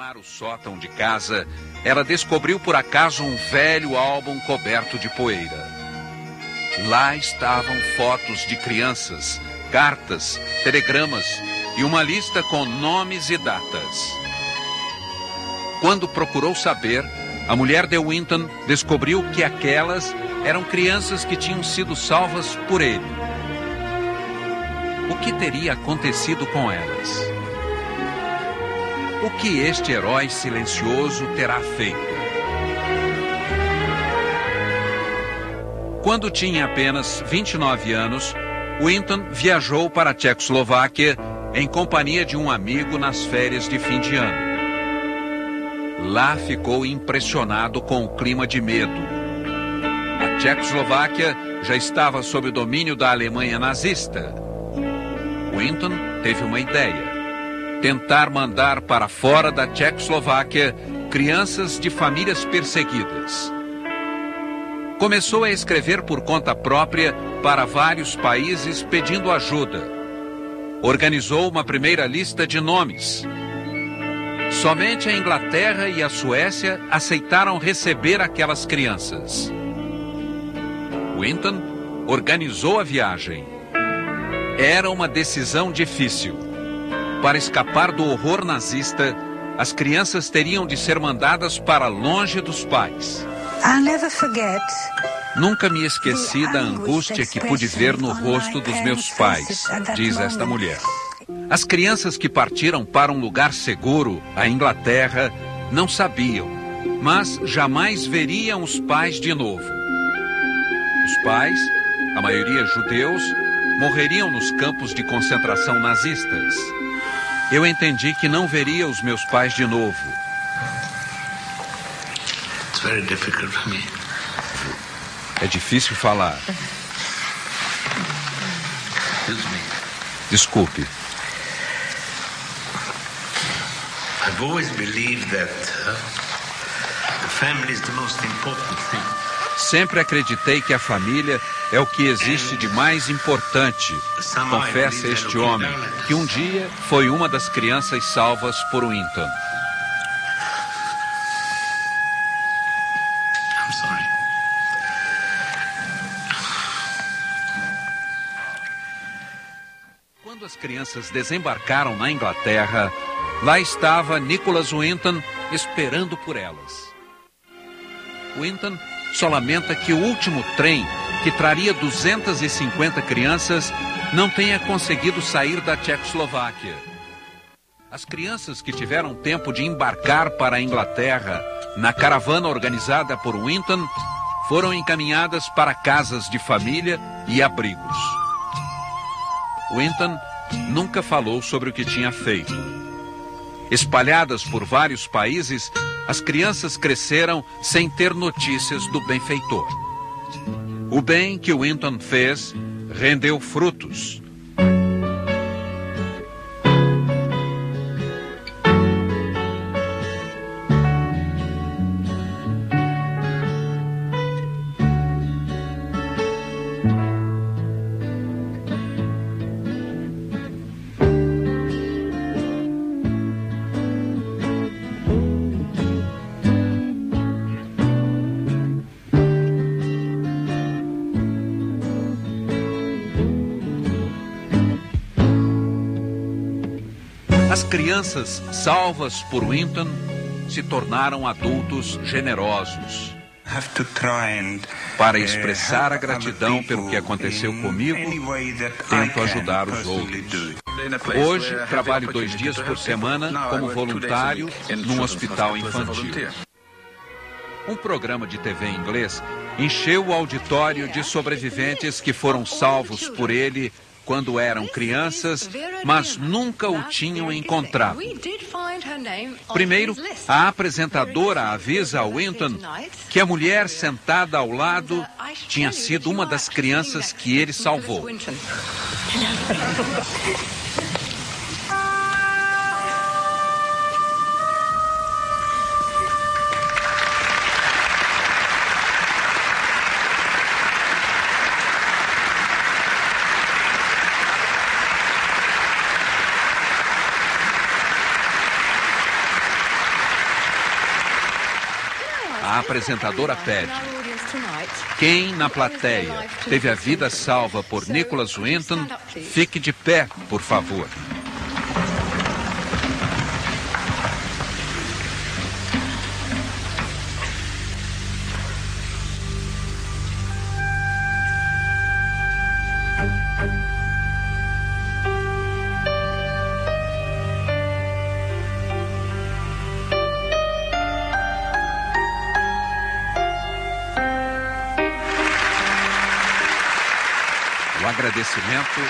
arrumar o sótão de casa, ela descobriu por acaso um velho álbum coberto de poeira. Lá estavam fotos de crianças, cartas, telegramas e uma lista com nomes e datas. Quando procurou saber, a mulher de Winton descobriu que aquelas eram crianças que tinham sido salvas por ele. O que teria acontecido com elas? O que este herói silencioso terá feito? Quando tinha apenas 29 anos, Winton viajou para a Tchecoslováquia em companhia de um amigo nas férias de fim de ano. Lá ficou impressionado com o clima de medo. A Tchecoslováquia já estava sob o domínio da Alemanha nazista. Winton teve uma ideia: tentar mandar para fora da Tchecoslováquia crianças de famílias perseguidas. Começou a escrever por conta própria para vários países pedindo ajuda. Organizou uma primeira lista de nomes. Somente a Inglaterra e a Suécia aceitaram receber aquelas crianças. Winton organizou a viagem. Era uma decisão difícil. Para escapar do horror nazista, as crianças teriam de ser mandadas para longe dos pais. Nunca me esqueci da angústia que pude ver no rosto dos meus pais, diz esta mulher. As crianças que partiram para um lugar seguro, a Inglaterra, não sabiam, mas jamais veriam os pais de novo. Os pais, a maioria judeus, morreriam nos campos de concentração nazistas. Eu entendi que não veria os meus pais de novo. É difícil falar. Desculpe. I've always believed that uh, the family is the most important thing. Sempre acreditei que a família é o que existe de mais importante. Confessa este homem, que um dia foi uma das crianças salvas por Winton. crianças desembarcaram na Inglaterra, lá estava Nicholas Winton esperando por elas. Winton só lamenta que o último trem, que traria 250 crianças, não tenha conseguido sair da Tchecoslováquia. As crianças que tiveram tempo de embarcar para a Inglaterra na caravana organizada por Winton foram encaminhadas para casas de família e abrigos. Winton nunca falou sobre o que tinha feito. Espalhadas por vários países, as crianças cresceram sem ter notícias do benfeitor. O bem que Winton fez rendeu frutos. Crianças salvas por Winton se tornaram adultos generosos. Para uh, expressar a gratidão pelo que aconteceu comigo, tento ajudar os outros. Hoje, trabalho dois dias por semana como voluntário num hospital infantil. Um programa de TV inglês encheu o auditório de sobreviventes que foram salvos por ele quando eram crianças, mas nunca o tinham encontrado. Primeiro, a apresentadora avisa a Winton que a mulher sentada ao lado tinha sido uma das crianças que ele salvou. apresentadora pede: quem na plateia teve a vida salva por Nicholas Winton, fique de pé, por favor. Agradecimento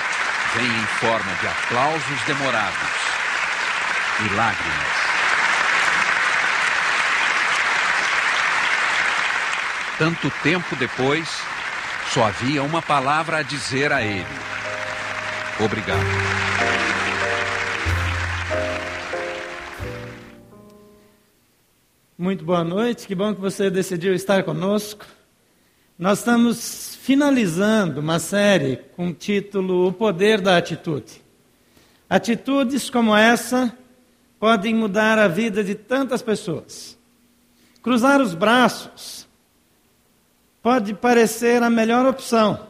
vem em forma de aplausos demorados e lágrimas. Tanto tempo depois, só havia uma palavra a dizer a ele: Obrigado. Muito boa noite, que bom que você decidiu estar conosco. Nós estamos finalizando uma série com o título O Poder da Atitude. Atitudes como essa podem mudar a vida de tantas pessoas. Cruzar os braços pode parecer a melhor opção.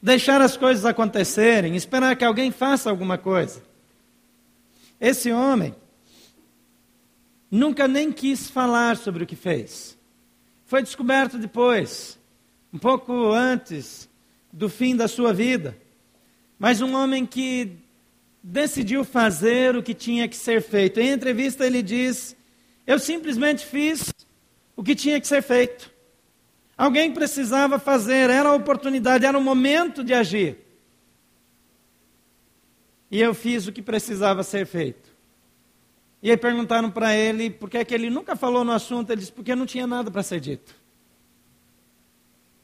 Deixar as coisas acontecerem, esperar que alguém faça alguma coisa. Esse homem nunca nem quis falar sobre o que fez. Foi descoberto depois um pouco antes do fim da sua vida, mas um homem que decidiu fazer o que tinha que ser feito. Em entrevista, ele diz: Eu simplesmente fiz o que tinha que ser feito. Alguém precisava fazer, era a oportunidade, era o momento de agir. E eu fiz o que precisava ser feito. E aí perguntaram para ele por que, é que ele nunca falou no assunto. Ele disse: Porque não tinha nada para ser dito.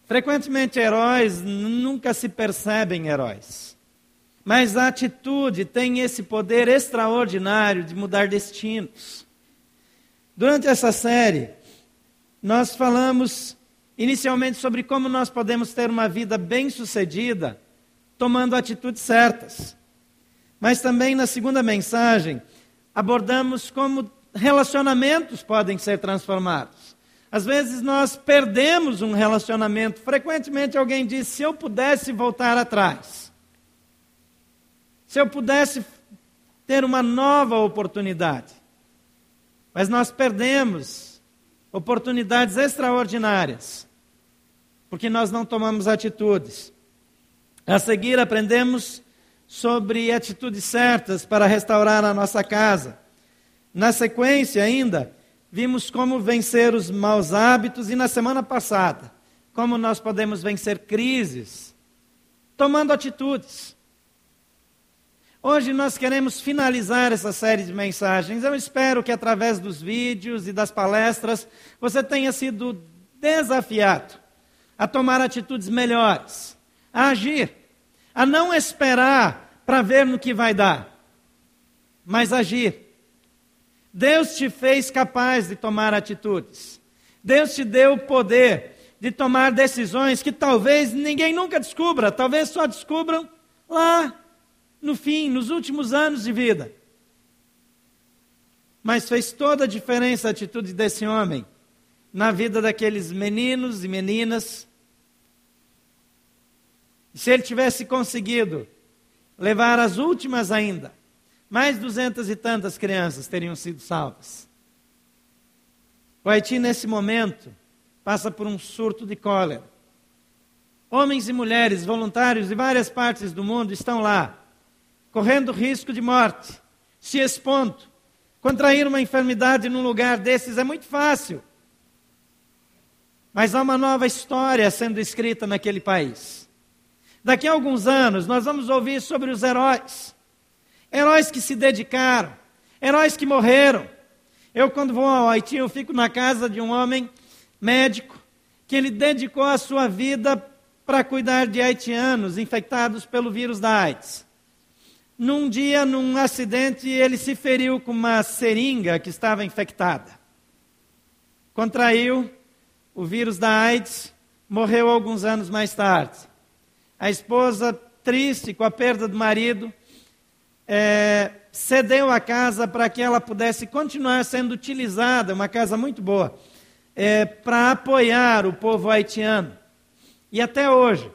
Frequentemente, heróis nunca se percebem heróis. Mas a atitude tem esse poder extraordinário de mudar destinos. Durante essa série, nós falamos inicialmente sobre como nós podemos ter uma vida bem-sucedida tomando atitudes certas. Mas também na segunda mensagem, abordamos como relacionamentos podem ser transformados. Às vezes nós perdemos um relacionamento. Frequentemente alguém diz: se eu pudesse voltar atrás, se eu pudesse ter uma nova oportunidade. Mas nós perdemos oportunidades extraordinárias, porque nós não tomamos atitudes. A seguir, aprendemos sobre atitudes certas para restaurar a nossa casa. Na sequência, ainda, vimos como vencer os maus hábitos e na semana passada, como nós podemos vencer crises, tomando atitudes. Hoje nós queremos finalizar essa série de mensagens. Eu espero que através dos vídeos e das palestras você tenha sido desafiado a tomar atitudes melhores, a agir, a não esperar para ver no que vai dar, mas agir Deus te fez capaz de tomar atitudes. Deus te deu o poder de tomar decisões que talvez ninguém nunca descubra, talvez só descubram lá no fim, nos últimos anos de vida. Mas fez toda a diferença a atitude desse homem na vida daqueles meninos e meninas. Se ele tivesse conseguido levar as últimas ainda, mais duzentas e tantas crianças teriam sido salvas. O Haiti, nesse momento, passa por um surto de cólera. Homens e mulheres voluntários de várias partes do mundo estão lá, correndo risco de morte, se expondo. Contrair uma enfermidade num lugar desses é muito fácil. Mas há uma nova história sendo escrita naquele país. Daqui a alguns anos, nós vamos ouvir sobre os heróis Heróis que se dedicaram, heróis que morreram. Eu, quando vou ao Haiti, eu fico na casa de um homem médico que ele dedicou a sua vida para cuidar de haitianos infectados pelo vírus da AIDS. Num dia, num acidente, ele se feriu com uma seringa que estava infectada. Contraiu o vírus da AIDS, morreu alguns anos mais tarde. A esposa, triste com a perda do marido, é, cedeu a casa para que ela pudesse continuar sendo utilizada, uma casa muito boa. é, para apoiar o povo haitiano. E até hoje,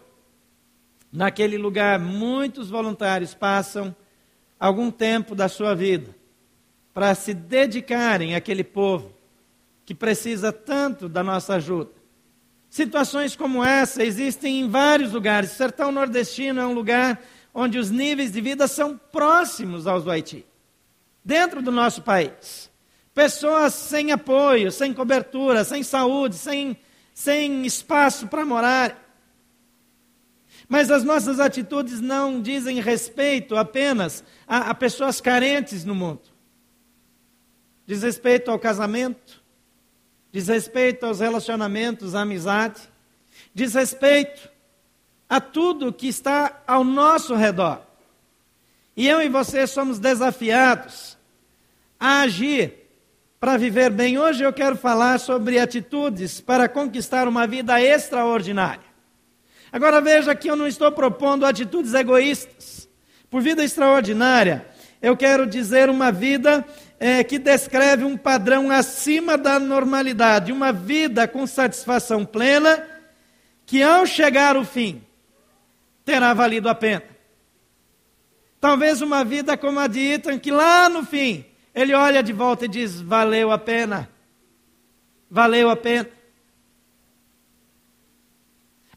naquele lugar, muitos voluntários passam algum tempo da sua vida para se dedicarem àquele povo que precisa tanto da nossa ajuda. Situações como essa existem em vários lugares. O sertão nordestino é um lugar onde os níveis de vida são próximos aos do Haiti, dentro do nosso país. Pessoas sem apoio, sem cobertura, sem saúde, sem, sem espaço para morar. Mas as nossas atitudes não dizem respeito apenas a, a pessoas carentes no mundo. Diz respeito ao casamento, diz respeito aos relacionamentos, à amizade, diz respeito a tudo que está ao nosso redor. E eu e você somos desafiados a agir para viver bem. Hoje eu quero falar sobre atitudes para conquistar uma vida extraordinária. Agora veja que eu não estou propondo atitudes egoístas. Por vida extraordinária, eu quero dizer uma vida é, que descreve um padrão acima da normalidade, uma vida com satisfação plena, que ao chegar o fim, terá valido a pena. Talvez uma vida como a de Ethan, que lá no fim ele olha de volta e diz: valeu a pena. Valeu a pena.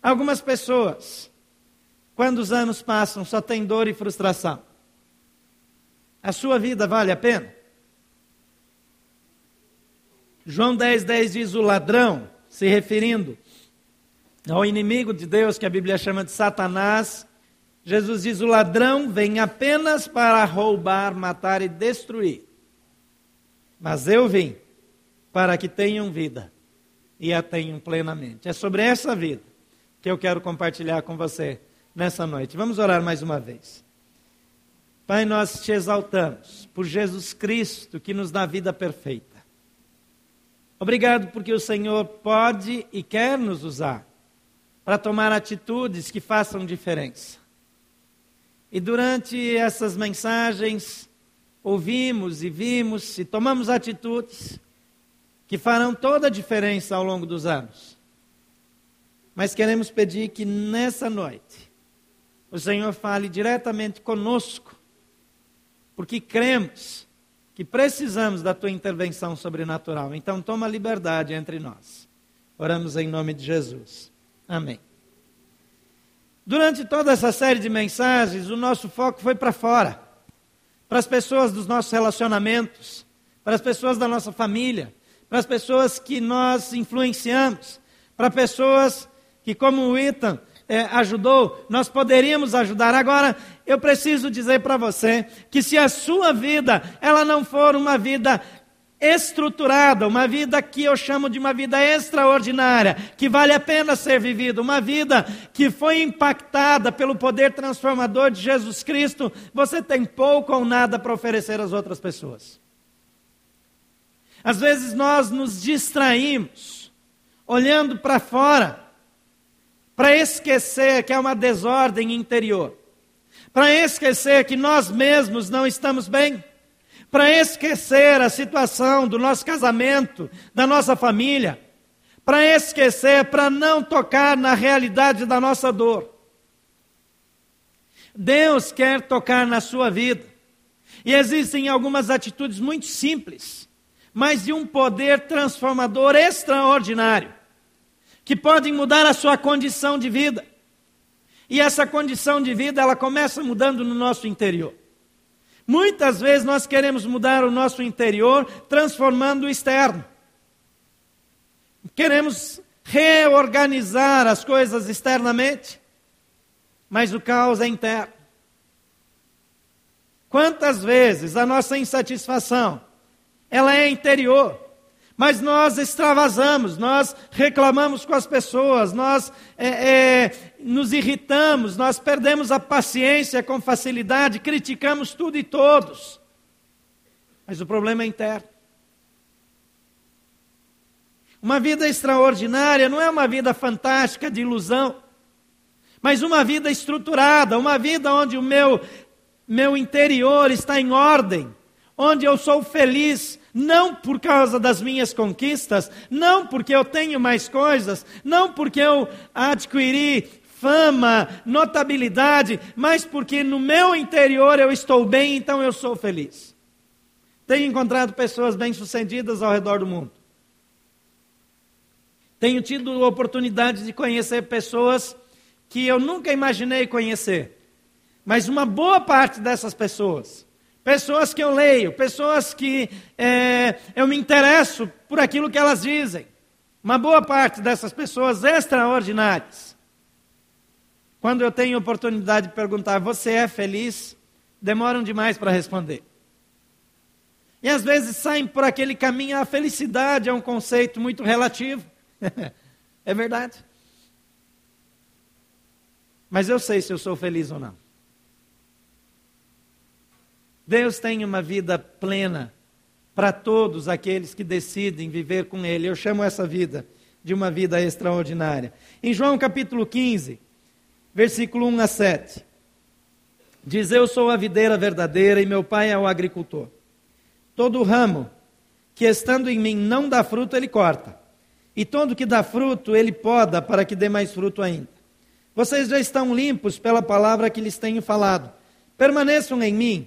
Algumas pessoas, quando os anos passam, só tem dor e frustração. A sua vida vale a pena? João 10, 10 diz: o ladrão, se referindo ao inimigo de Deus, que a Bíblia chama de Satanás. Jesus diz: o ladrão vem apenas para roubar, matar e destruir. Mas eu vim para que tenham vida e a tenham plenamente. É sobre essa vida que eu quero compartilhar com você nessa noite. Vamos orar mais uma vez. Pai, nós te exaltamos por Jesus Cristo que nos dá vida perfeita. Obrigado porque o Senhor pode e quer nos usar para tomar atitudes que façam diferença. E durante essas mensagens, ouvimos e vimos e tomamos atitudes que farão toda a diferença ao longo dos anos. Mas queremos pedir que nessa noite o Senhor fale diretamente conosco, porque cremos que precisamos da tua intervenção sobrenatural. Então toma liberdade entre nós. Oramos em nome de Jesus. Amém. Durante toda essa série de mensagens, o nosso foco foi para fora para as pessoas dos nossos relacionamentos, para as pessoas da nossa família, para as pessoas que nós influenciamos, para pessoas que, como o Ethan é, ajudou, nós poderíamos ajudar. Agora, eu preciso dizer para você que se a sua vida ela não for uma vida estruturada, uma vida que eu chamo de uma vida extraordinária, que vale a pena ser vivida, uma vida que foi impactada pelo poder transformador de Jesus Cristo, você tem pouco ou nada para oferecer às outras pessoas. Às vezes nós nos distraímos, olhando para fora, para esquecer que é uma desordem interior, para esquecer que nós mesmos não estamos bem para esquecer a situação do nosso casamento, da nossa família, para esquecer, para não tocar na realidade da nossa dor. Deus quer tocar na sua vida. E existem algumas atitudes muito simples, mas de um poder transformador extraordinário, que podem mudar a sua condição de vida. E essa condição de vida, ela começa mudando no nosso interior. Muitas vezes nós queremos mudar o nosso interior transformando o externo. Queremos reorganizar as coisas externamente, mas o caos é interno. Quantas vezes a nossa insatisfação ela é interior? Mas nós extravasamos, nós reclamamos com as pessoas, nós é, é, nos irritamos, nós perdemos a paciência com facilidade, criticamos tudo e todos. Mas o problema é interno. Uma vida extraordinária não é uma vida fantástica de ilusão, mas uma vida estruturada, uma vida onde o meu, meu interior está em ordem onde eu sou feliz, não por causa das minhas conquistas, não porque eu tenho mais coisas, não porque eu adquiri fama, notabilidade, mas porque no meu interior eu estou bem, então eu sou feliz. Tenho encontrado pessoas bem-sucedidas ao redor do mundo. Tenho tido oportunidade de conhecer pessoas que eu nunca imaginei conhecer. Mas uma boa parte dessas pessoas, pessoas que eu leio, pessoas que é, eu me interesso por aquilo que elas dizem, uma boa parte dessas pessoas extraordinárias, quando eu tenho oportunidade de perguntar, você é feliz? Demoram demais para responder. E às vezes saem por aquele caminho, a felicidade é um conceito muito relativo. é verdade. Mas eu sei se eu sou feliz ou não. Deus tem uma vida plena para todos aqueles que decidem viver com Ele. Eu chamo essa vida de uma vida extraordinária. Em João capítulo 15, versículo 1 a 7. Diz: Eu sou a videira verdadeira e meu pai é o agricultor. Todo ramo que estando em mim não dá fruto, ele corta. E todo que dá fruto, ele poda para que dê mais fruto ainda. Vocês já estão limpos pela palavra que lhes tenho falado. Permaneçam em mim,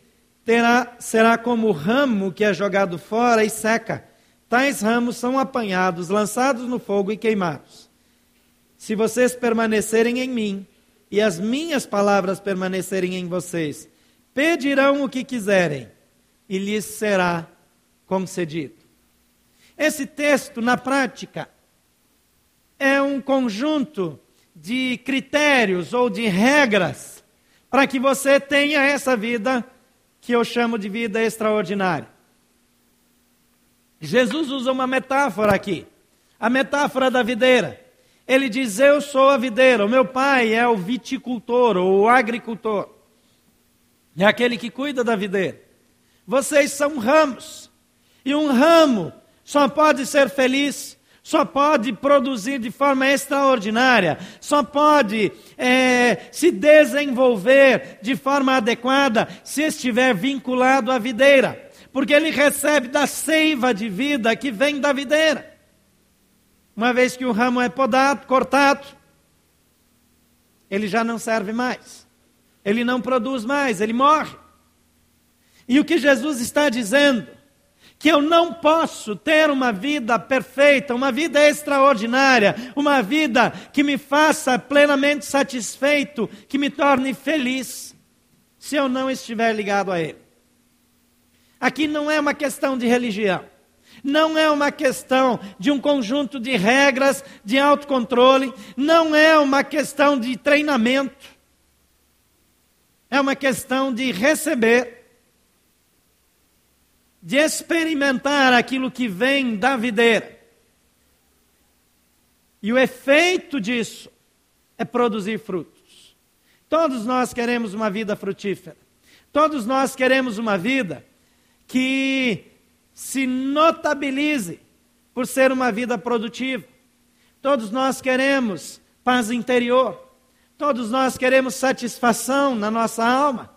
terá, será como o ramo que é jogado fora e seca. Tais ramos são apanhados, lançados no fogo e queimados. Se vocês permanecerem em mim e as minhas palavras permanecerem em vocês, pedirão o que quiserem e lhes será concedido. Esse texto, na prática, é um conjunto de critérios ou de regras para que você tenha essa vida que eu chamo de vida extraordinária. Jesus usa uma metáfora aqui, a metáfora da videira. Ele diz: Eu sou a videira, o meu pai é o viticultor ou o agricultor é aquele que cuida da videira. Vocês são ramos. E um ramo só pode ser feliz, só pode produzir de forma extraordinária, só pode é, se desenvolver de forma adequada se estiver vinculado à videira. Porque ele recebe da seiva de vida que vem da videira. Uma vez que o ramo é podado, cortado, ele já não serve mais ele não produz mais, ele morre. E o que Jesus está dizendo? Que eu não posso ter uma vida perfeita, uma vida extraordinária, uma vida que me faça plenamente satisfeito, que me torne feliz, se eu não estiver ligado a Ele. Aqui não é uma questão de religião. Não é uma questão de um conjunto de regras de autocontrole, não é uma questão de treinamento é uma questão de receber, de experimentar aquilo que vem da videira. E o efeito disso é produzir frutos. Todos nós queremos uma vida frutífera. Todos nós queremos uma vida que se notabilize por ser uma vida produtiva. Todos nós queremos paz interior. Todos nós queremos satisfação na nossa alma.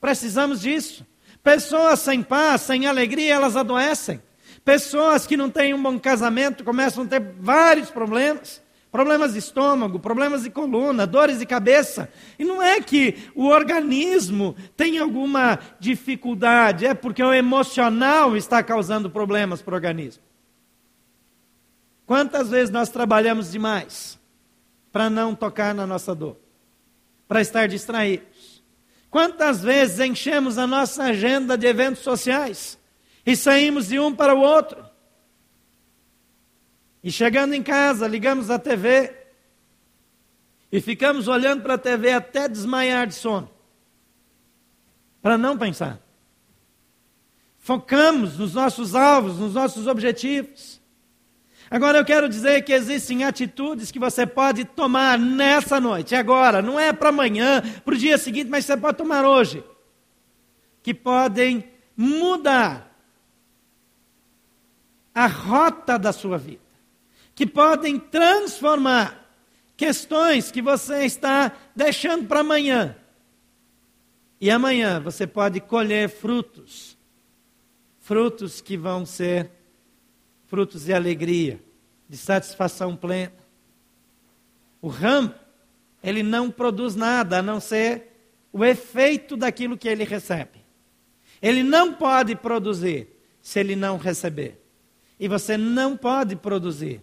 Precisamos disso. Pessoas sem paz, sem alegria, elas adoecem. Pessoas que não têm um bom casamento começam a ter vários problemas. Problemas de estômago, problemas de coluna, dores de cabeça. E não é que o organismo tem alguma dificuldade, é porque o emocional está causando problemas para o organismo. Quantas vezes nós trabalhamos demais? para não tocar na nossa dor, para estar distraídos. Quantas vezes enchemos a nossa agenda de eventos sociais e saímos de um para o outro? E chegando em casa, ligamos a TV e ficamos olhando para a TV até desmaiar de sono, para não pensar. Focamos nos nossos alvos, nos nossos objetivos. Agora eu quero dizer que existem atitudes que você pode tomar nessa noite, agora, não é para amanhã, para o dia seguinte, mas você pode tomar hoje, que podem mudar a rota da sua vida, que podem transformar questões que você está deixando para amanhã. E amanhã você pode colher frutos, frutos que vão ser frutos de alegria, de satisfação plena. O ramo, ele não produz nada a não ser o efeito daquilo que ele recebe. Ele não pode produzir se ele não receber. E você não pode produzir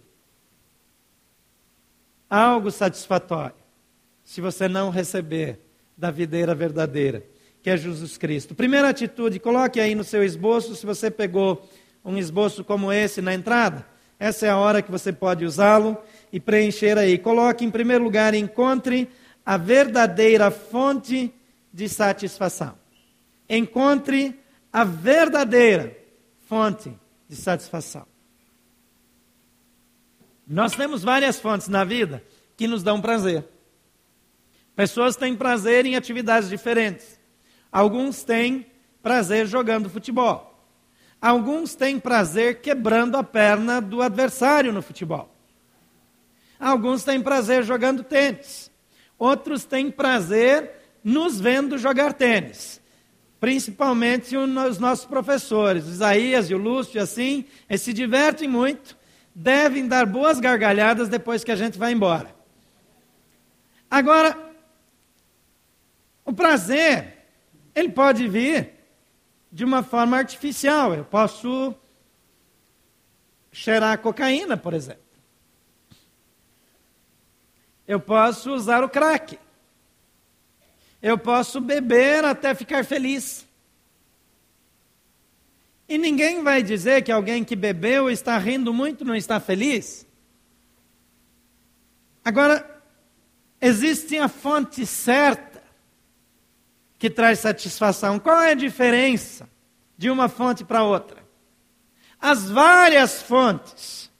algo satisfatório se você não receber da videira verdadeira, que é Jesus Cristo. Primeira atitude, coloque aí no seu esboço, se você pegou um esboço como esse na entrada, essa é a hora que você pode usá-lo e preencher aí. Coloque em primeiro lugar, encontre a verdadeira fonte de satisfação. Encontre a verdadeira fonte de satisfação. Nós temos várias fontes na vida que nos dão prazer. Pessoas têm prazer em atividades diferentes. Alguns têm prazer jogando futebol. Alguns têm prazer quebrando a perna do adversário no futebol. Alguns têm prazer jogando tênis. Outros têm prazer nos vendo jogar tênis. Principalmente os nossos professores, Isaías e o Lúcio, assim, eles se divertem muito, devem dar boas gargalhadas depois que a gente vai embora. Agora, o prazer, ele pode vir de uma forma artificial. Eu posso cheirar cocaína, por exemplo. Eu posso usar o crack. Eu posso beber até ficar feliz. E ninguém vai dizer que alguém que bebeu está rindo muito não está feliz. Agora, existe a fonte certa que traz satisfação. Qual é a diferença de uma fonte para outra? As várias fontes,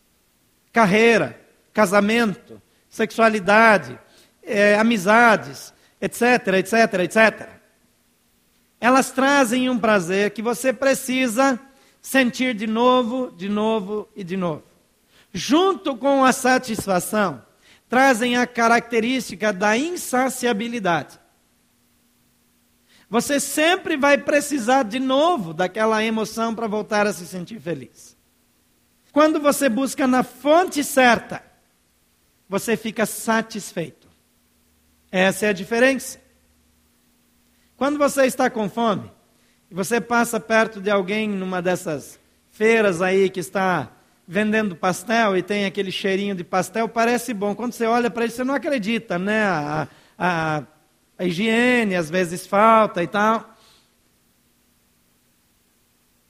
carreira, casamento, sexualidade, é, amizades, etc, etc, etc. Elas trazem um prazer que você precisa sentir de novo, de novo e de novo. Junto com a satisfação, trazem a característica da insaciabilidade. Você sempre vai precisar de novo daquela emoção para voltar a se sentir feliz. Quando você busca na fonte certa, você fica satisfeito. Essa é a diferença. Quando você está com fome, e você passa perto de alguém numa dessas feiras aí que está vendendo pastel e tem aquele cheirinho de pastel, parece bom. Quando você olha para ele, você não acredita, né? A, a, a higiene às vezes falta e tal.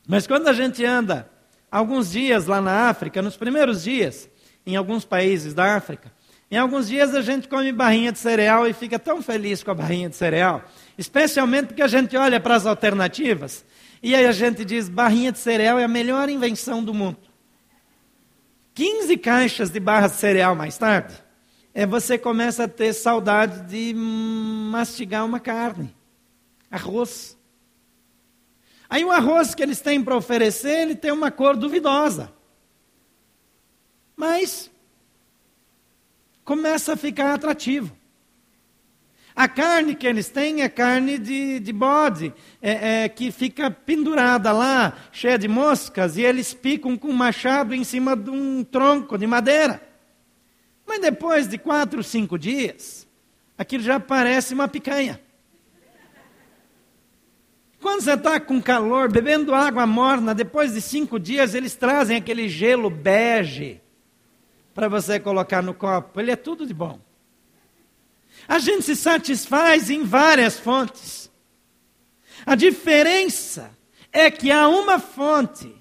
Mas quando a gente anda alguns dias lá na África, nos primeiros dias, em alguns países da África, em alguns dias a gente come barrinha de cereal e fica tão feliz com a barrinha de cereal, especialmente porque a gente olha para as alternativas e aí a gente diz: barrinha de cereal é a melhor invenção do mundo. 15 caixas de barra de cereal mais tarde, é você começa a ter saudade de mastigar uma carne, arroz. Aí o arroz que eles têm para oferecer, ele tem uma cor duvidosa. Mas começa a ficar atrativo. A carne que eles têm é carne de, de bode, é, é, que fica pendurada lá, cheia de moscas, e eles picam com um machado em cima de um tronco de madeira. Mas depois de quatro, cinco dias, aquilo já parece uma picanha. Quando você está com calor, bebendo água morna, depois de cinco dias, eles trazem aquele gelo bege para você colocar no copo. Ele é tudo de bom. A gente se satisfaz em várias fontes. A diferença é que há uma fonte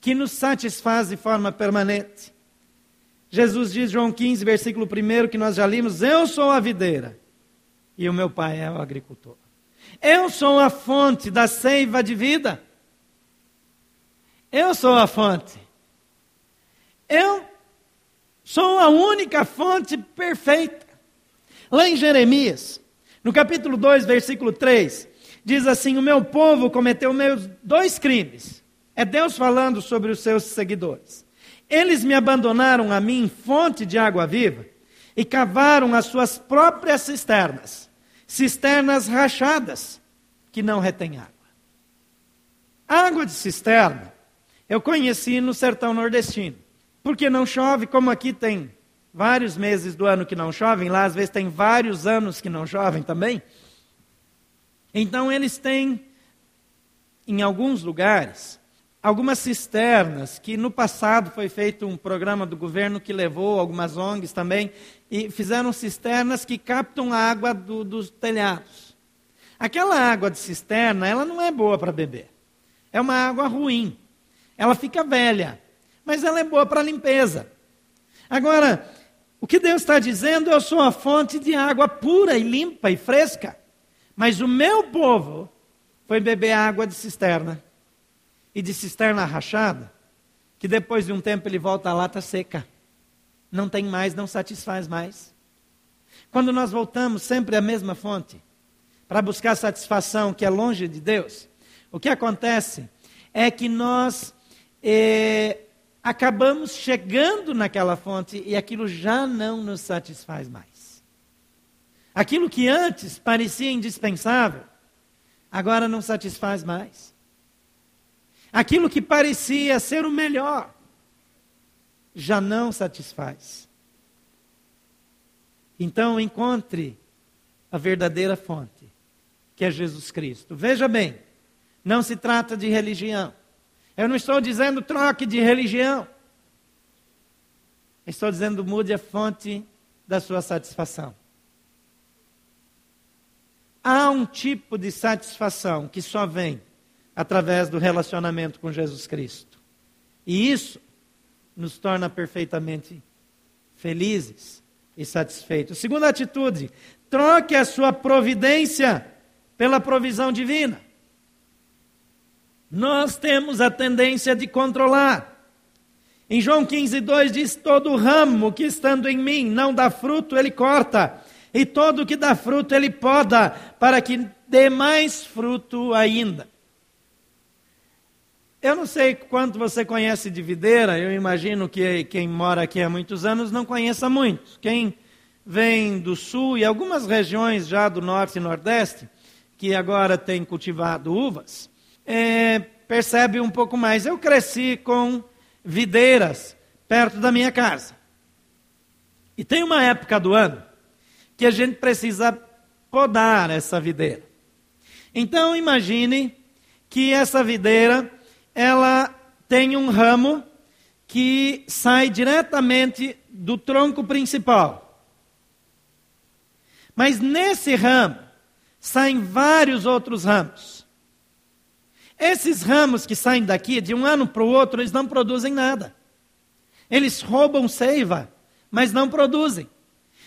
que nos satisfaz de forma permanente. Jesus diz, João 15, versículo 1, que nós já limos: Eu sou a videira e o meu pai é o agricultor. Eu sou a fonte da seiva de vida. Eu sou a fonte. Eu sou a única fonte perfeita. Lá em Jeremias, no capítulo 2, versículo 3, diz assim: O meu povo cometeu meus dois crimes. É Deus falando sobre os seus seguidores. Eles me abandonaram a mim, fonte de água viva, e cavaram as suas próprias cisternas, cisternas rachadas, que não retêm água. Água de cisterna eu conheci no sertão nordestino, porque não chove, como aqui tem vários meses do ano que não chovem, lá às vezes tem vários anos que não chovem também. Então eles têm, em alguns lugares, algumas cisternas, que no passado foi feito um programa do governo que levou algumas ONGs também, e fizeram cisternas que captam a água do, dos telhados. Aquela água de cisterna, ela não é boa para beber. É uma água ruim. Ela fica velha, mas ela é boa para limpeza. Agora, o que Deus está dizendo, eu sou a fonte de água pura e limpa e fresca. Mas o meu povo foi beber água de cisterna e de cisterna rachada, que depois de um tempo ele volta à lata seca. Não tem mais, não satisfaz mais. Quando nós voltamos sempre à mesma fonte, para buscar satisfação que é longe de Deus, o que acontece é que nós eh, acabamos chegando naquela fonte e aquilo já não nos satisfaz mais. Aquilo que antes parecia indispensável, agora não satisfaz mais. Aquilo que parecia ser o melhor, já não satisfaz. Então encontre a verdadeira fonte, que é Jesus Cristo. Veja bem, não se trata de religião. Eu não estou dizendo troque de religião. Estou dizendo mude a fonte da sua satisfação. Há um tipo de satisfação que só vem através do relacionamento com Jesus Cristo. E isso nos torna perfeitamente felizes e satisfeitos. Segunda atitude, troque a sua providência pela provisão divina. Nós temos a tendência de controlar. Em João 15, 2 diz: Todo ramo que estando em mim não dá fruto, ele corta, e todo que dá fruto, ele poda, para que dê mais fruto ainda. Eu não sei quanto você conhece de videira, eu imagino que quem mora aqui há muitos anos não conheça muito. Quem vem do sul e algumas regiões já do norte e nordeste, que agora tem cultivado uvas, é, percebe um pouco mais. Eu cresci com videiras perto da minha casa. E tem uma época do ano que a gente precisa podar essa videira. Então imagine que essa videira ela tem um ramo que sai diretamente do tronco principal. Mas nesse ramo saem vários outros ramos. Esses ramos que saem daqui, de um ano para o outro, eles não produzem nada. Eles roubam seiva, mas não produzem.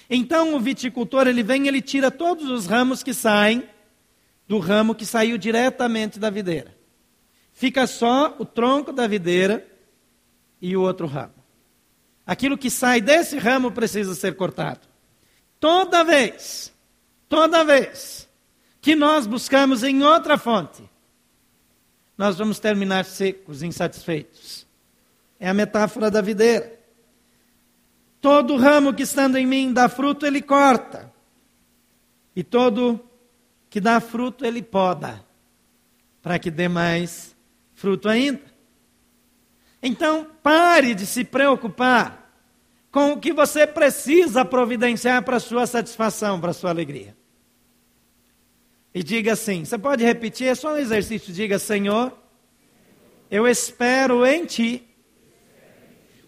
Então o viticultor, ele vem, ele tira todos os ramos que saem do ramo que saiu diretamente da videira. Fica só o tronco da videira e o outro ramo. Aquilo que sai desse ramo precisa ser cortado. Toda vez, toda vez que nós buscamos em outra fonte, nós vamos terminar secos, insatisfeitos. É a metáfora da videira. Todo ramo que estando em mim dá fruto, ele corta. E todo que dá fruto, ele poda, para que dê mais fruto ainda. Então, pare de se preocupar com o que você precisa providenciar para a sua satisfação, para a sua alegria. E diga assim: você pode repetir, é só um exercício. Diga, Senhor, eu espero em Ti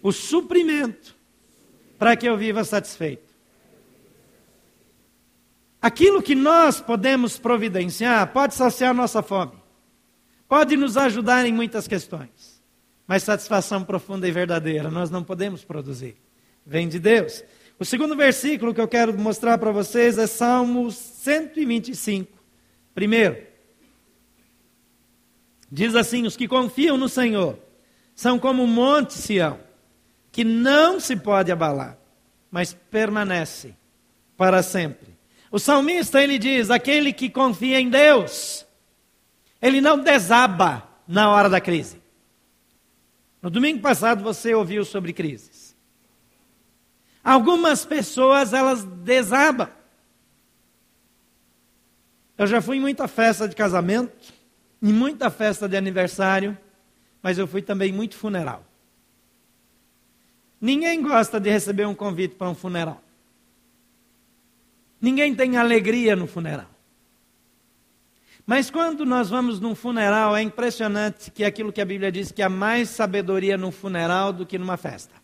o suprimento para que eu viva satisfeito. Aquilo que nós podemos providenciar pode saciar nossa fome pode nos ajudar em muitas questões, mas satisfação profunda e verdadeira nós não podemos produzir. Vem de Deus. O segundo versículo que eu quero mostrar para vocês é Salmo 125. Primeiro, diz assim: Os que confiam no Senhor são como o monte Sião, que não se pode abalar, mas permanece para sempre. O salmista ele diz: aquele que confia em Deus, ele não desaba na hora da crise. No domingo passado você ouviu sobre crises. Algumas pessoas elas desabam. Eu já fui em muita festa de casamento, em muita festa de aniversário, mas eu fui também muito funeral. Ninguém gosta de receber um convite para um funeral. Ninguém tem alegria no funeral. Mas quando nós vamos num funeral, é impressionante que aquilo que a Bíblia diz que há mais sabedoria num funeral do que numa festa.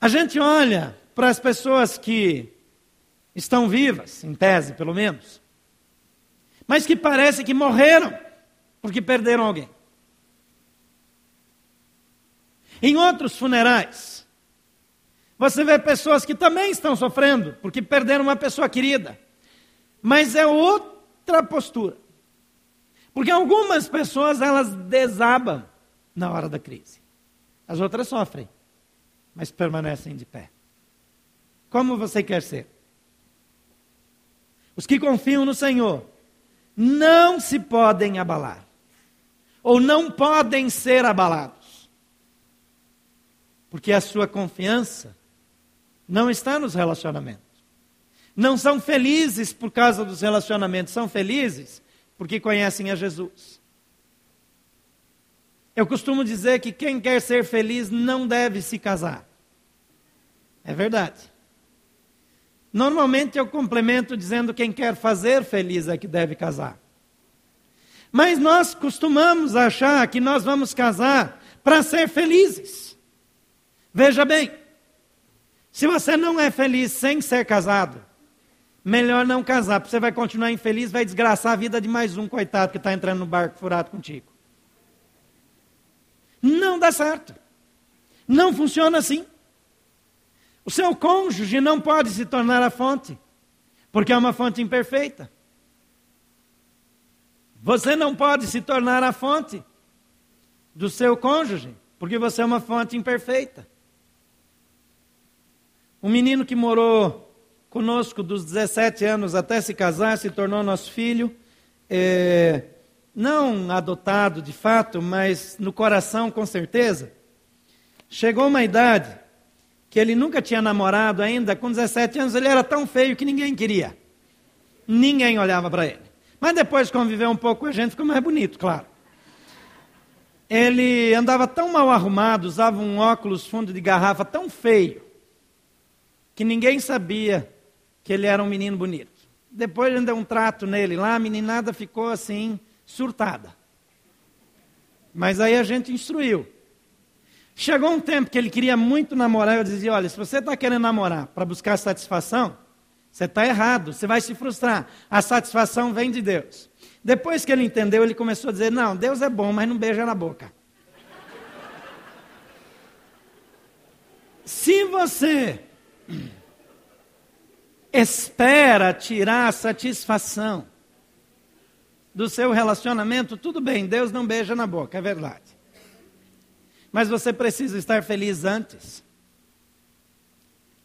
A gente olha para as pessoas que estão vivas, em tese pelo menos, mas que parece que morreram porque perderam alguém. Em outros funerais, você vê pessoas que também estão sofrendo porque perderam uma pessoa querida, mas é outra postura. Porque algumas pessoas elas desabam na hora da crise. As outras sofrem, mas permanecem de pé. Como você quer ser? Os que confiam no Senhor não se podem abalar, ou não podem ser abalados, porque a sua confiança não está nos relacionamentos. Não são felizes por causa dos relacionamentos, são felizes porque conhecem a Jesus. Eu costumo dizer que quem quer ser feliz não deve se casar. É verdade. Normalmente eu complemento dizendo quem quer fazer feliz é que deve casar. Mas nós costumamos achar que nós vamos casar para ser felizes. Veja bem, se você não é feliz sem ser casado, melhor não casar, porque você vai continuar infeliz, vai desgraçar a vida de mais um coitado que está entrando no barco furado contigo. Não dá certo. Não funciona assim. O seu cônjuge não pode se tornar a fonte, porque é uma fonte imperfeita. Você não pode se tornar a fonte do seu cônjuge, porque você é uma fonte imperfeita. Um menino que morou conosco dos 17 anos até se casar, se tornou nosso filho, é, não adotado de fato, mas no coração com certeza. Chegou uma idade que ele nunca tinha namorado ainda, com 17 anos ele era tão feio que ninguém queria. Ninguém olhava para ele. Mas depois de conviver um pouco com a gente, ficou mais bonito, claro. Ele andava tão mal arrumado, usava um óculos fundo de garrafa tão feio, que ninguém sabia que ele era um menino bonito. Depois ele deu um trato nele lá, a meninada ficou assim, surtada. Mas aí a gente instruiu. Chegou um tempo que ele queria muito namorar, eu dizia: olha, se você está querendo namorar para buscar satisfação, você está errado, você vai se frustrar. A satisfação vem de Deus. Depois que ele entendeu, ele começou a dizer: não, Deus é bom, mas não beija na boca. Se você espera tirar satisfação do seu relacionamento, tudo bem, Deus não beija na boca, é verdade. Mas você precisa estar feliz antes.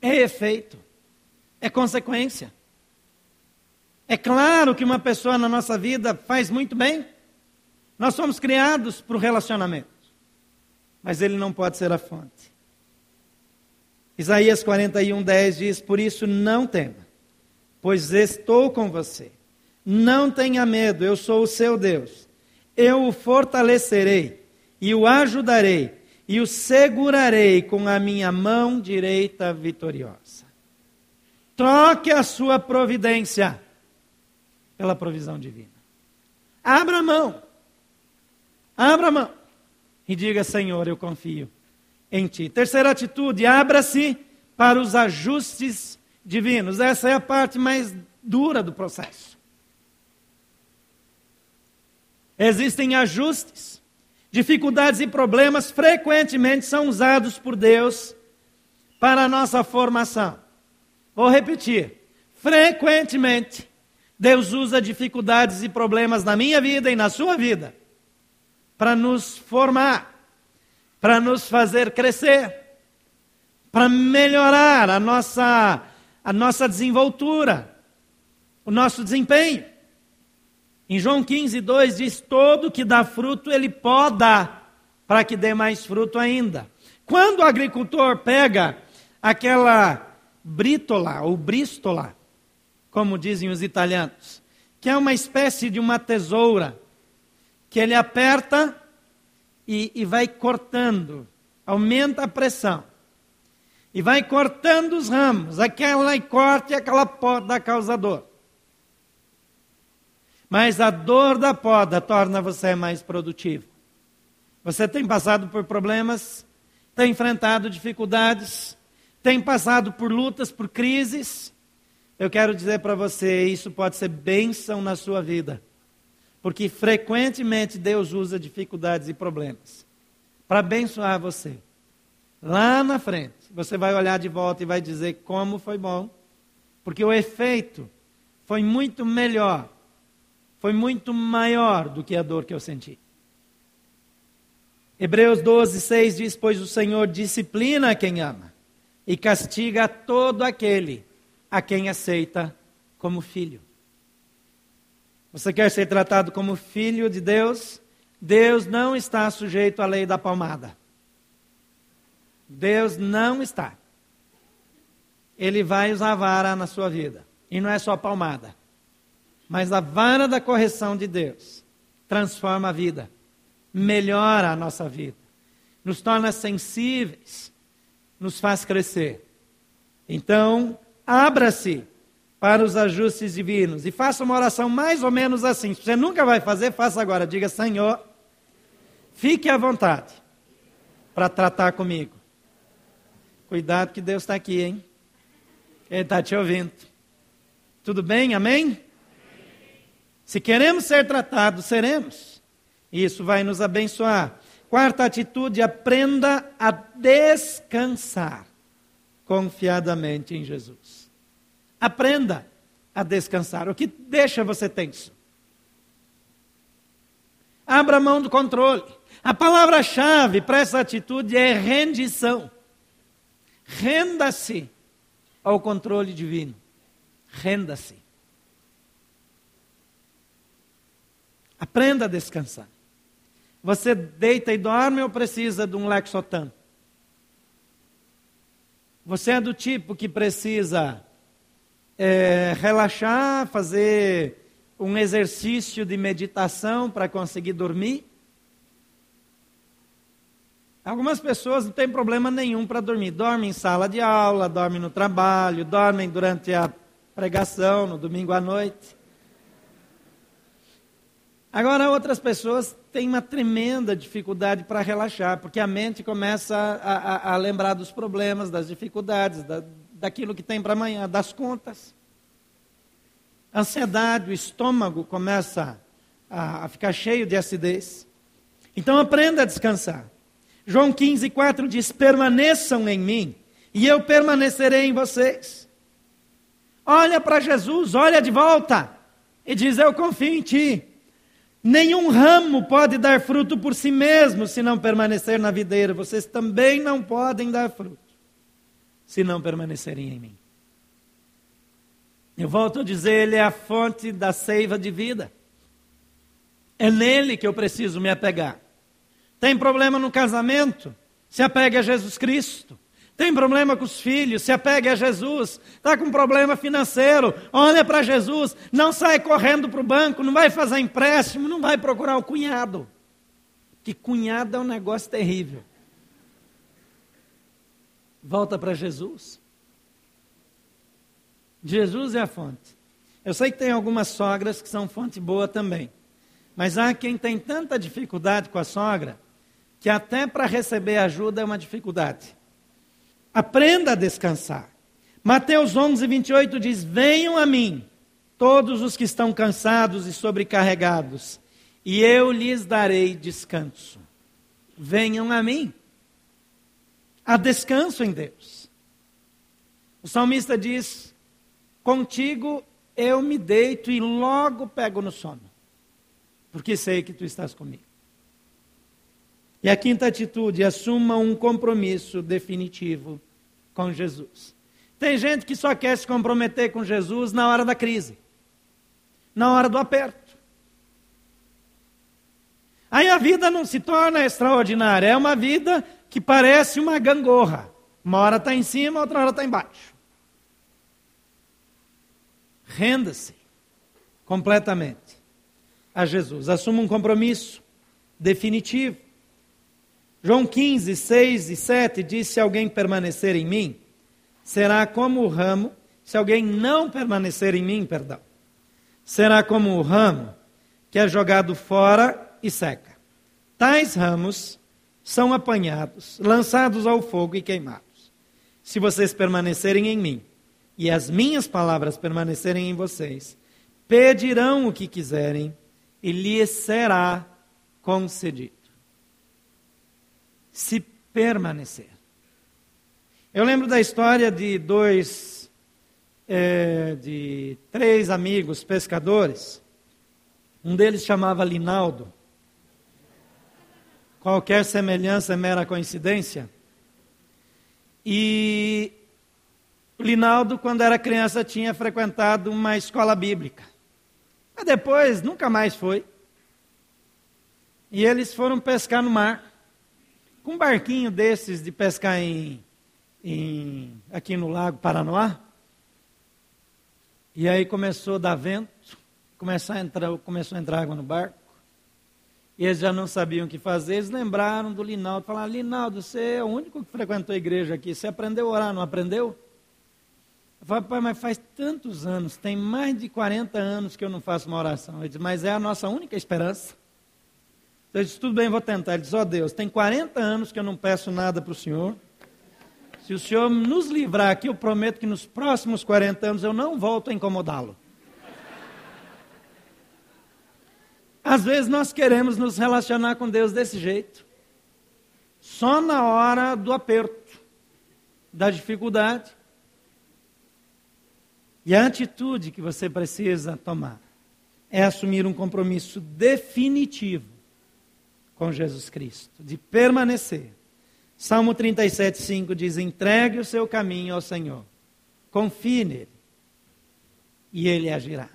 É efeito, é consequência. É claro que uma pessoa na nossa vida faz muito bem. Nós somos criados para o relacionamento. Mas ele não pode ser a fonte. Isaías 41, 10 diz: Por isso não tema, pois estou com você. Não tenha medo, eu sou o seu Deus. Eu o fortalecerei e o ajudarei e o segurarei com a minha mão direita vitoriosa. Troque a sua providência pela provisão divina. Abra a mão. Abra a mão. E diga, Senhor, eu confio em Ti. Terceira atitude, abra-se para os ajustes divinos. Essa é a parte mais dura do processo. Existem ajustes Dificuldades e problemas frequentemente são usados por Deus para a nossa formação. Vou repetir. Frequentemente, Deus usa dificuldades e problemas na minha vida e na sua vida para nos formar. para nos fazer crescer, para melhorar a nossa, a nossa desenvoltura, o nosso desempenho. Em João 15, 2 diz: Todo que dá fruto, ele poda, para que dê mais fruto ainda. Quando o agricultor pega aquela brítola ou brístola, como dizem os italianos, que é uma espécie de uma tesoura, que ele aperta e, e vai cortando, aumenta a pressão. E vai cortando os ramos, aquela e corte, aquela poda causador. Mas a dor da poda torna você mais produtivo. Você tem passado por problemas, tem enfrentado dificuldades, tem passado por lutas, por crises. Eu quero dizer para você, isso pode ser bênção na sua vida. Porque frequentemente Deus usa dificuldades e problemas para abençoar você. Lá na frente, você vai olhar de volta e vai dizer como foi bom, porque o efeito foi muito melhor foi muito maior do que a dor que eu senti. Hebreus 12, 6 diz: Pois o Senhor disciplina quem ama e castiga todo aquele a quem aceita como filho. Você quer ser tratado como filho de Deus? Deus não está sujeito à lei da palmada. Deus não está. Ele vai usar vara na sua vida. E não é só palmada. Mas a vara da correção de Deus transforma a vida, melhora a nossa vida, nos torna sensíveis, nos faz crescer. Então, abra-se para os ajustes divinos e faça uma oração mais ou menos assim. Se você nunca vai fazer, faça agora. Diga: Senhor, fique à vontade para tratar comigo. Cuidado que Deus está aqui, hein? Ele está te ouvindo. Tudo bem? Amém? Se queremos ser tratados, seremos. Isso vai nos abençoar. Quarta atitude: aprenda a descansar confiadamente em Jesus. Aprenda a descansar. O que deixa você tenso? Abra mão do controle. A palavra-chave para essa atitude é rendição. Renda-se ao controle divino. Renda-se. Aprenda a descansar. Você deita e dorme ou precisa de um Lexotan? Você é do tipo que precisa é, relaxar, fazer um exercício de meditação para conseguir dormir? Algumas pessoas não têm problema nenhum para dormir. Dormem em sala de aula, dormem no trabalho, dormem durante a pregação, no domingo à noite. Agora, outras pessoas têm uma tremenda dificuldade para relaxar, porque a mente começa a, a, a lembrar dos problemas, das dificuldades, da, daquilo que tem para amanhã, das contas. A ansiedade, o estômago começa a, a ficar cheio de acidez. Então, aprenda a descansar. João 15, 4 diz: permaneçam em mim, e eu permanecerei em vocês. Olha para Jesus, olha de volta, e diz: Eu confio em ti. Nenhum ramo pode dar fruto por si mesmo se não permanecer na videira. Vocês também não podem dar fruto se não permanecerem em mim. Eu volto a dizer, Ele é a fonte da seiva de vida. É nele que eu preciso me apegar. Tem problema no casamento? Se apegue a Jesus Cristo. Tem problema com os filhos? Se apegue a Jesus. Está com problema financeiro? Olha para Jesus. Não sai correndo para o banco, não vai fazer empréstimo, não vai procurar o cunhado. Que cunhado é um negócio terrível. Volta para Jesus. Jesus é a fonte. Eu sei que tem algumas sogras que são fonte boa também. Mas há quem tem tanta dificuldade com a sogra que até para receber ajuda é uma dificuldade. Aprenda a descansar. Mateus 11, 28 diz: Venham a mim, todos os que estão cansados e sobrecarregados, e eu lhes darei descanso. Venham a mim. Há descanso em Deus. O salmista diz: Contigo eu me deito e logo pego no sono, porque sei que tu estás comigo. E a quinta atitude, assuma um compromisso definitivo com Jesus. Tem gente que só quer se comprometer com Jesus na hora da crise, na hora do aperto. Aí a vida não se torna extraordinária, é uma vida que parece uma gangorra. Uma hora está em cima, outra hora está embaixo. Renda-se completamente a Jesus. Assuma um compromisso definitivo. João 15, 6 e 7 diz: Se alguém permanecer em mim, será como o ramo, se alguém não permanecer em mim, perdão, será como o ramo que é jogado fora e seca. Tais ramos são apanhados, lançados ao fogo e queimados. Se vocês permanecerem em mim e as minhas palavras permanecerem em vocês, pedirão o que quiserem e lhes será concedido se permanecer. Eu lembro da história de dois, é, de três amigos pescadores. Um deles chamava Linaldo. Qualquer semelhança é mera coincidência. E Linaldo, quando era criança, tinha frequentado uma escola bíblica. Mas depois nunca mais foi. E eles foram pescar no mar com um barquinho desses de pescar em, em, aqui no Lago Paranoá. E aí começou a dar vento, começou a entrar, começou a entrar água no barco. E eles já não sabiam o que fazer, eles lembraram do Linaldo, falaram, Linaldo, você é o único que frequentou a igreja aqui, você aprendeu a orar, não aprendeu? Eu falei, pai, mas faz tantos anos, tem mais de 40 anos que eu não faço uma oração. Ele disse, mas é a nossa única esperança. Eu disse, tudo bem, vou tentar. Ele disse, ó oh, Deus, tem 40 anos que eu não peço nada para o Senhor. Se o Senhor nos livrar aqui, eu prometo que nos próximos 40 anos eu não volto a incomodá-lo. Às vezes nós queremos nos relacionar com Deus desse jeito. Só na hora do aperto, da dificuldade. E a atitude que você precisa tomar é assumir um compromisso definitivo com Jesus Cristo, de permanecer. Salmo 37, 5 diz: entregue o seu caminho ao Senhor, confie nele, e ele agirá.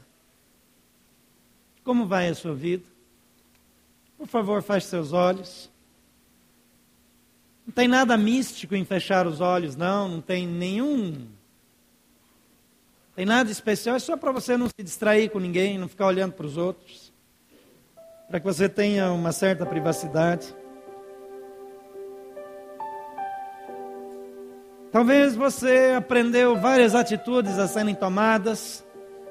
Como vai a sua vida? Por favor, feche seus olhos. Não tem nada místico em fechar os olhos, não, não tem nenhum. Tem nada especial, é só para você não se distrair com ninguém, não ficar olhando para os outros para que você tenha uma certa privacidade. Talvez você aprendeu várias atitudes a serem tomadas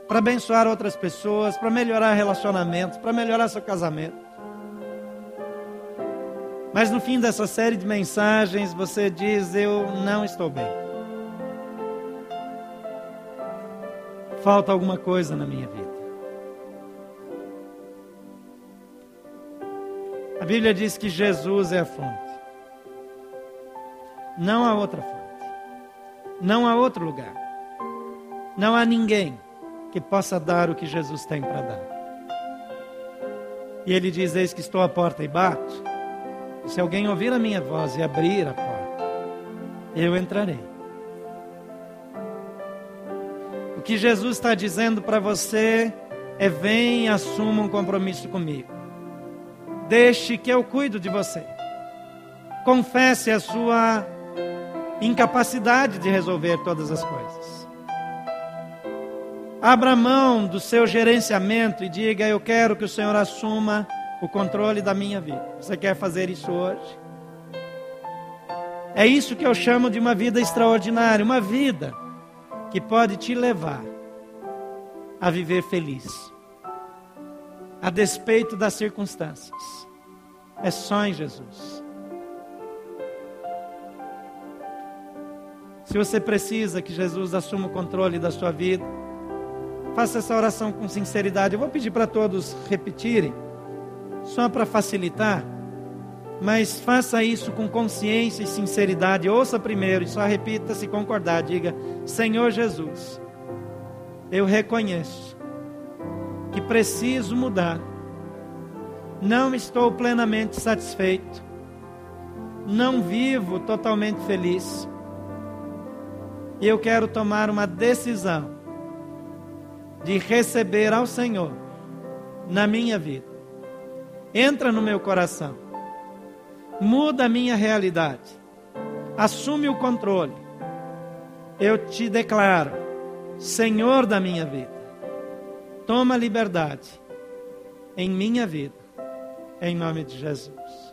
para abençoar outras pessoas, para melhorar relacionamentos, para melhorar seu casamento. Mas no fim dessa série de mensagens você diz: Eu não estou bem. Falta alguma coisa na minha vida. A Bíblia diz que Jesus é a fonte. Não há outra fonte. Não há outro lugar. Não há ninguém que possa dar o que Jesus tem para dar. E ele diz: Eis que estou à porta e bato. Se alguém ouvir a minha voz e abrir a porta, eu entrarei. O que Jesus está dizendo para você é: vem e assuma um compromisso comigo. Deixe que eu cuido de você. Confesse a sua incapacidade de resolver todas as coisas. Abra mão do seu gerenciamento e diga: Eu quero que o Senhor assuma o controle da minha vida. Você quer fazer isso hoje? É isso que eu chamo de uma vida extraordinária, uma vida que pode te levar a viver feliz a despeito das circunstâncias. É só em Jesus. Se você precisa que Jesus assuma o controle da sua vida, faça essa oração com sinceridade. Eu vou pedir para todos repetirem, só para facilitar, mas faça isso com consciência e sinceridade. Ouça primeiro e só repita se concordar. Diga: Senhor Jesus, eu reconheço que preciso mudar. Não estou plenamente satisfeito não vivo totalmente feliz. E eu quero tomar uma decisão de receber ao Senhor na minha vida. Entra no meu coração. Muda a minha realidade. Assume o controle. Eu te declaro Senhor da minha vida. Toma liberdade em minha vida. Em nome de Jesus.